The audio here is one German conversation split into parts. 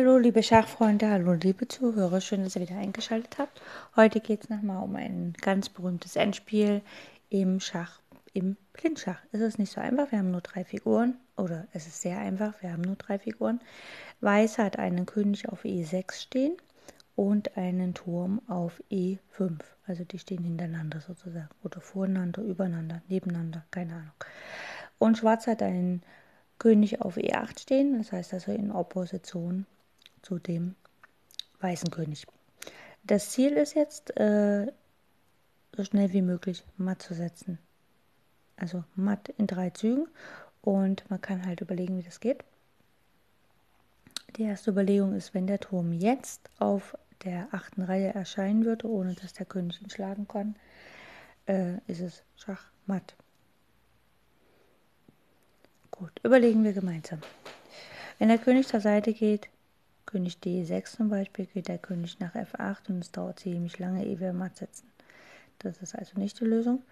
Hallo liebe Schachfreunde, hallo liebe Zuhörer, schön, dass ihr wieder eingeschaltet habt. Heute geht es nochmal um ein ganz berühmtes Endspiel im Schach, im Blindschach. Es ist nicht so einfach, wir haben nur drei Figuren, oder es ist sehr einfach, wir haben nur drei Figuren. Weiß hat einen König auf E6 stehen und einen Turm auf E5. Also die stehen hintereinander sozusagen, oder voreinander, übereinander, nebeneinander, keine Ahnung. Und Schwarz hat einen König auf E8 stehen, das heißt also in Opposition zu dem weißen König. Das Ziel ist jetzt, äh, so schnell wie möglich matt zu setzen. Also matt in drei Zügen und man kann halt überlegen, wie das geht. Die erste Überlegung ist, wenn der Turm jetzt auf der achten Reihe erscheinen würde, ohne dass der König ihn schlagen kann, äh, ist es Schachmatt. Gut, überlegen wir gemeinsam. Wenn der König zur Seite geht, König D6 zum Beispiel, geht der König nach F8 und es dauert ziemlich lange, ehe wir matt setzen. Das ist also nicht die Lösung.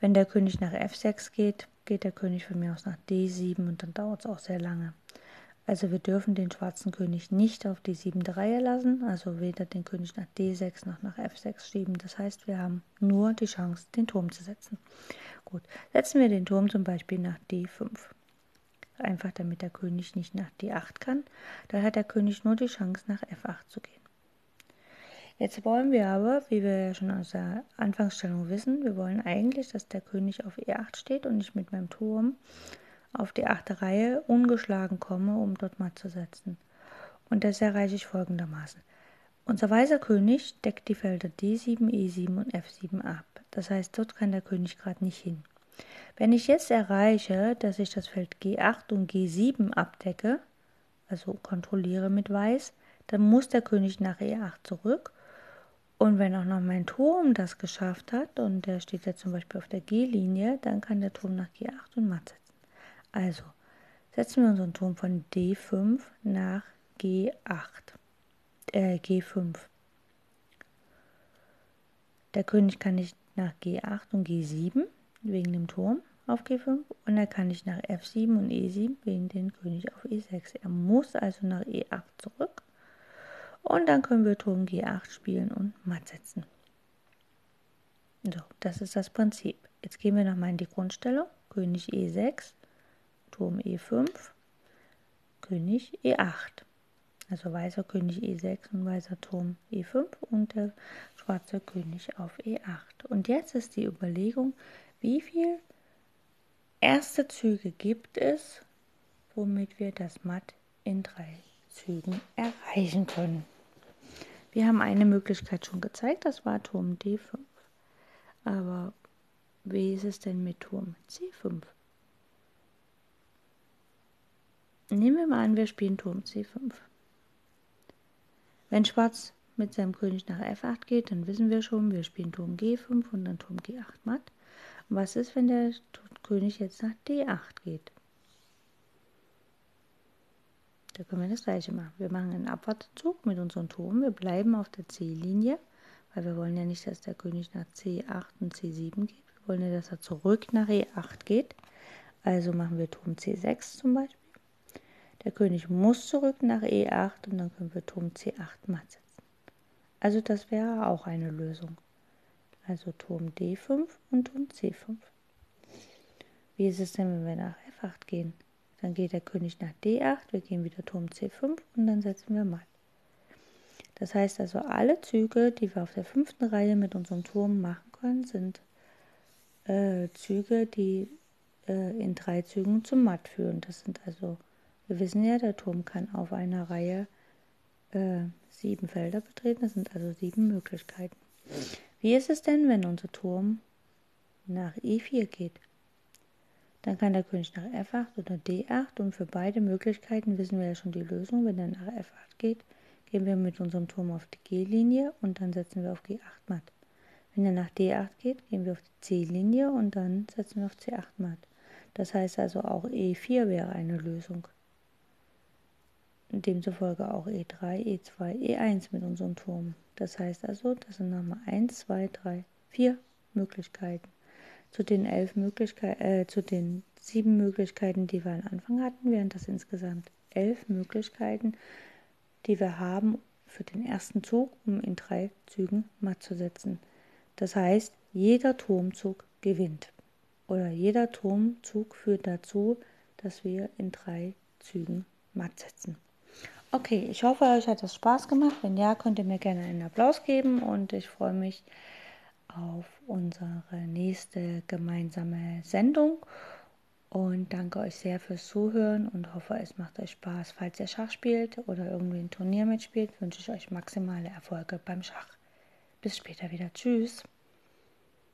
Wenn der König nach F6 geht, geht der König von mir aus nach D7 und dann dauert es auch sehr lange. Also wir dürfen den schwarzen König nicht auf die siebte Reihe lassen, also weder den König nach D6 noch nach F6 schieben. Das heißt, wir haben nur die Chance, den Turm zu setzen. Gut, setzen wir den Turm zum Beispiel nach D5 einfach damit der König nicht nach D8 kann. Dann hat der König nur die Chance, nach F8 zu gehen. Jetzt wollen wir aber, wie wir ja schon aus der Anfangsstellung wissen, wir wollen eigentlich, dass der König auf E8 steht und ich mit meinem Turm auf die achte Reihe ungeschlagen komme, um dort matt zu setzen. Und das erreiche ich folgendermaßen. Unser weißer König deckt die Felder D7, E7 und F7 ab. Das heißt, dort kann der König gerade nicht hin. Wenn ich jetzt erreiche, dass ich das Feld G8 und G7 abdecke, also kontrolliere mit Weiß, dann muss der König nach E8 zurück. Und wenn auch noch mein Turm das geschafft hat, und der steht jetzt zum Beispiel auf der G-Linie, dann kann der Turm nach G8 und matt setzen. Also setzen wir unseren Turm von D5 nach G8, äh, G5. Der König kann nicht nach G8 und G7 wegen dem Turm auf G5 und er kann nicht nach F7 und E7 wegen den König auf E6. Er muss also nach E8 zurück und dann können wir Turm G8 spielen und matt setzen. So, das ist das Prinzip. Jetzt gehen wir nochmal in die Grundstellung. König E6, Turm E5, König E8. Also weißer König E6 und weißer Turm E5 und der schwarze König auf E8. Und jetzt ist die Überlegung, wie viel erste Züge gibt es, womit wir das Matt in drei Zügen erreichen können. Wir haben eine Möglichkeit schon gezeigt, das war Turm D5. Aber wie ist es denn mit Turm C5? Nehmen wir mal an, wir spielen Turm C5. Wenn Schwarz mit seinem König nach F8 geht, dann wissen wir schon, wir spielen Turm G5 und dann Turm G8 matt. Was ist, wenn der König jetzt nach D8 geht? Da können wir das gleiche machen. Wir machen einen Abwartezug mit unserem Turm. Wir bleiben auf der C-Linie, weil wir wollen ja nicht, dass der König nach C8 und C7 geht. Wir wollen ja, dass er zurück nach E8 geht. Also machen wir Turm C6 zum Beispiel. Der König muss zurück nach E8 und dann können wir Turm C8 matt setzen. Also das wäre auch eine Lösung also Turm D5 und Turm C5. Wie ist es denn, wenn wir nach F8 gehen? Dann geht der König nach D8, wir gehen wieder Turm C5 und dann setzen wir Matt. Das heißt also, alle Züge, die wir auf der fünften Reihe mit unserem Turm machen können, sind äh, Züge, die äh, in drei Zügen zum Matt führen. Das sind also, wir wissen ja, der Turm kann auf einer Reihe äh, sieben Felder betreten. Das sind also sieben Möglichkeiten. Wie ist es denn, wenn unser Turm nach E4 geht? Dann kann der König nach F8 oder D8 und für beide Möglichkeiten wissen wir ja schon die Lösung. Wenn er nach F8 geht, gehen wir mit unserem Turm auf die G-Linie und dann setzen wir auf G8 matt. Wenn er nach D8 geht, gehen wir auf die C-Linie und dann setzen wir auf C8 matt. Das heißt also auch E4 wäre eine Lösung. Demzufolge auch E3, E2, E1 mit unserem Turm. Das heißt also, das sind nochmal 1, 2, 3, 4 Möglichkeiten. Zu den elf Möglichkeiten, äh, zu den sieben Möglichkeiten, die wir am Anfang hatten, wären das insgesamt elf Möglichkeiten, die wir haben für den ersten Zug, um in drei Zügen matt zu setzen. Das heißt, jeder Turmzug gewinnt. Oder jeder Turmzug führt dazu, dass wir in drei Zügen matt setzen. Okay, ich hoffe, euch hat es Spaß gemacht. Wenn ja, könnt ihr mir gerne einen Applaus geben und ich freue mich auf unsere nächste gemeinsame Sendung und danke euch sehr fürs Zuhören und hoffe, es macht euch Spaß. Falls ihr Schach spielt oder irgendwie ein Turnier mitspielt, wünsche ich euch maximale Erfolge beim Schach. Bis später wieder. Tschüss.